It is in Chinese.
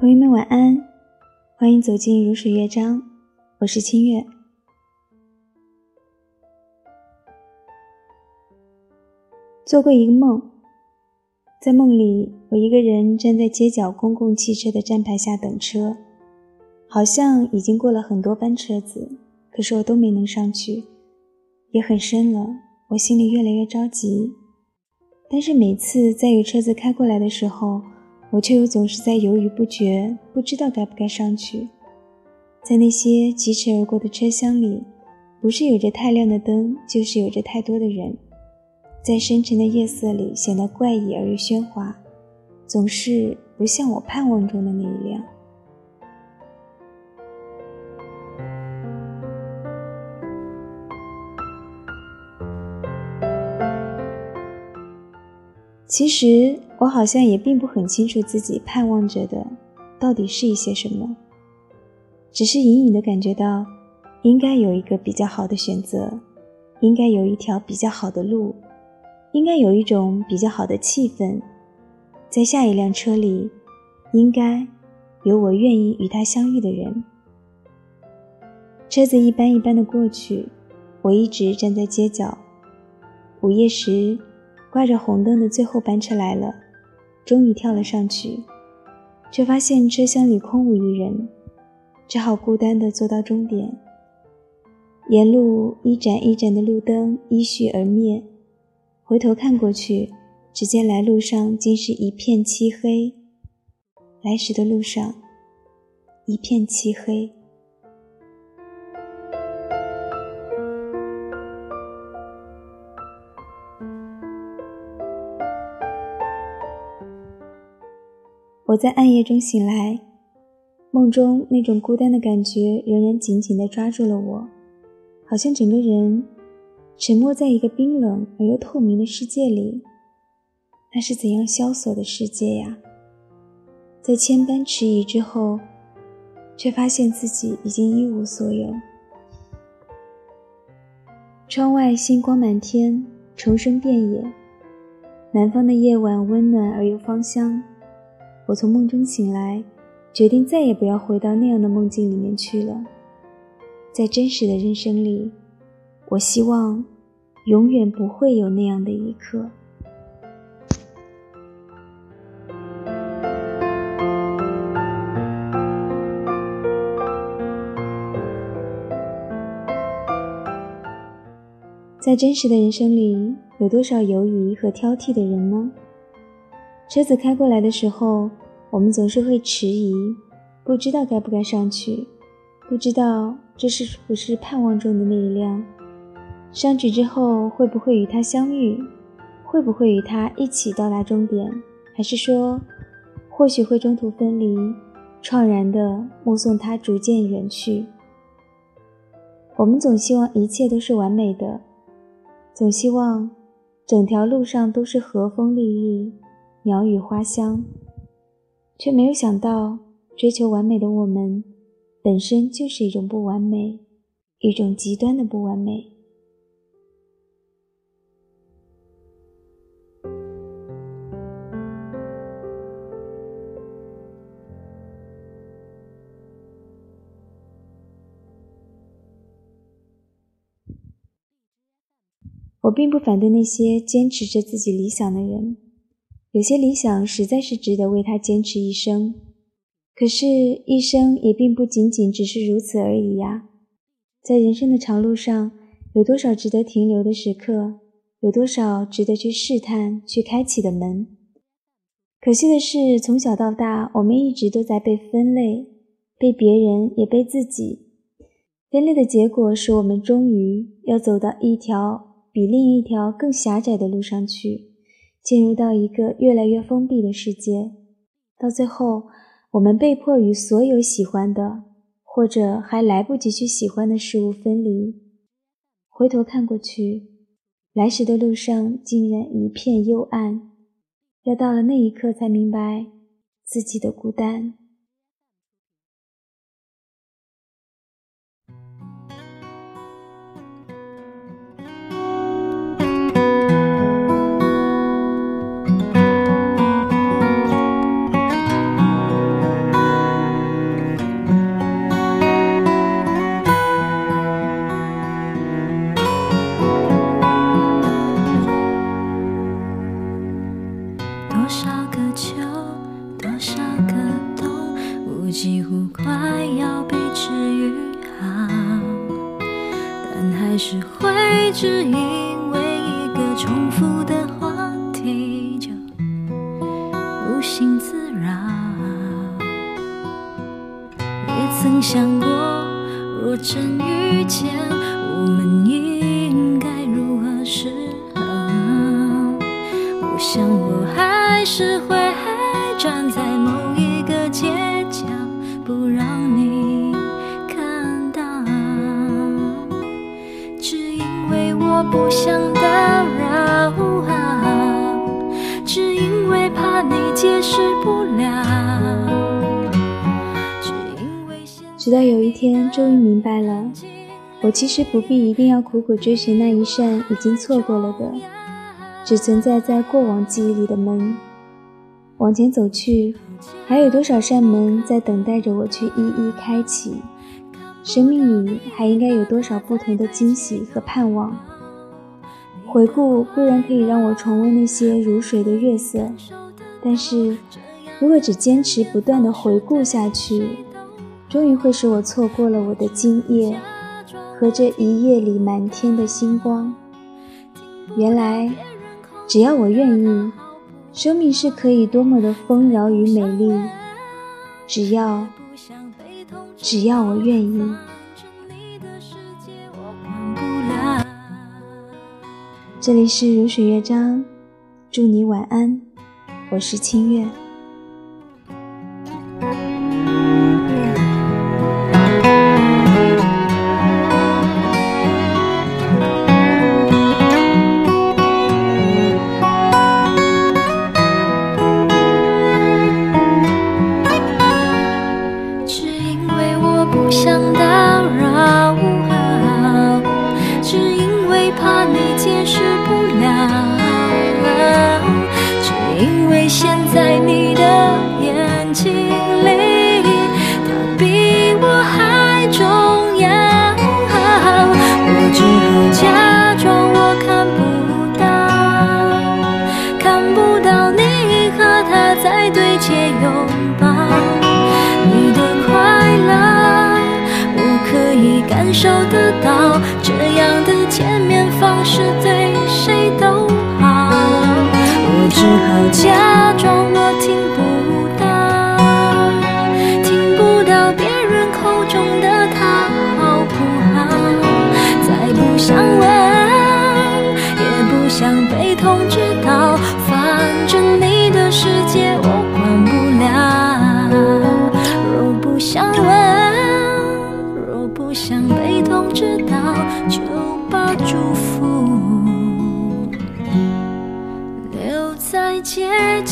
朋友们晚安，欢迎走进如水乐章，我是清月。做过一个梦，在梦里，我一个人站在街角公共汽车的站牌下等车，好像已经过了很多班车子，可是我都没能上去。也很深了，我心里越来越着急。但是每次在有车子开过来的时候，我却又总是在犹豫不决，不知道该不该上去。在那些疾驰而过的车厢里，不是有着太亮的灯，就是有着太多的人，在深沉的夜色里显得怪异而又喧哗，总是不像我盼望中的那一辆。其实我好像也并不很清楚自己盼望着的到底是一些什么，只是隐隐的感觉到，应该有一个比较好的选择，应该有一条比较好的路，应该有一种比较好的气氛，在下一辆车里，应该有我愿意与他相遇的人。车子一班一班的过去，我一直站在街角，午夜时。挂着红灯的最后班车来了，终于跳了上去，却发现车厢里空无一人，只好孤单地坐到终点。沿路一盏一盏的路灯依序而灭，回头看过去，只见来路上竟是一片漆黑。来时的路上，一片漆黑。我在暗夜中醒来，梦中那种孤单的感觉仍然紧紧地抓住了我，好像整个人沉没在一个冰冷而又透明的世界里。那是怎样萧索的世界呀！在千般迟疑之后，却发现自己已经一无所有。窗外星光满天，虫声遍野，南方的夜晚温暖而又芳香。我从梦中醒来，决定再也不要回到那样的梦境里面去了。在真实的人生里，我希望永远不会有那样的一刻。在真实的人生里，有多少犹疑和挑剔的人呢？车子开过来的时候，我们总是会迟疑，不知道该不该上去，不知道这是不是盼望中的那一辆。上去之后会不会与他相遇？会不会与他一起到达终点？还是说，或许会中途分离，怆然地目送他逐渐远去？我们总希望一切都是完美的，总希望整条路上都是和风丽丽。鸟语花香，却没有想到，追求完美的我们，本身就是一种不完美，一种极端的不完美。我并不反对那些坚持着自己理想的人。有些理想实在是值得为他坚持一生，可是，一生也并不仅仅只是如此而已呀。在人生的长路上，有多少值得停留的时刻，有多少值得去试探、去开启的门？可惜的是，从小到大，我们一直都在被分类，被别人，也被自己。分类的结果，是我们终于要走到一条比另一条更狭窄的路上去。进入到一个越来越封闭的世界，到最后，我们被迫与所有喜欢的或者还来不及去喜欢的事物分离。回头看过去，来时的路上竟然一片幽暗，要到了那一刻才明白自己的孤单。几乎快要被治愈好，但还是会只因为一个重复的话题就无心自扰。也曾想过，若真遇见，我们应该如何是好？我想我还是会。我不想打扰，只因为怕你解释不了，直到有一天，终于明白了，我其实不必一定要苦苦追寻那一扇已经错过了的、只存在在过往记忆里的门。往前走去，还有多少扇门在等待着我去一一开启？生命里还应该有多少不同的惊喜和盼望？回顾固然可以让我重温那些如水的月色，但是如果只坚持不断的回顾下去，终于会使我错过了我的今夜和这一夜里满天的星光。原来，只要我愿意，生命是可以多么的丰饶与美丽。只要，只要我愿意。这里是如水乐章，祝你晚安，我是清月。感受得到。这样的见面方式对谁都好。我只好假装我听不到，听不到别人口中的他好不好。再不想问，也不想被通知到，反正你把祝福留在街角。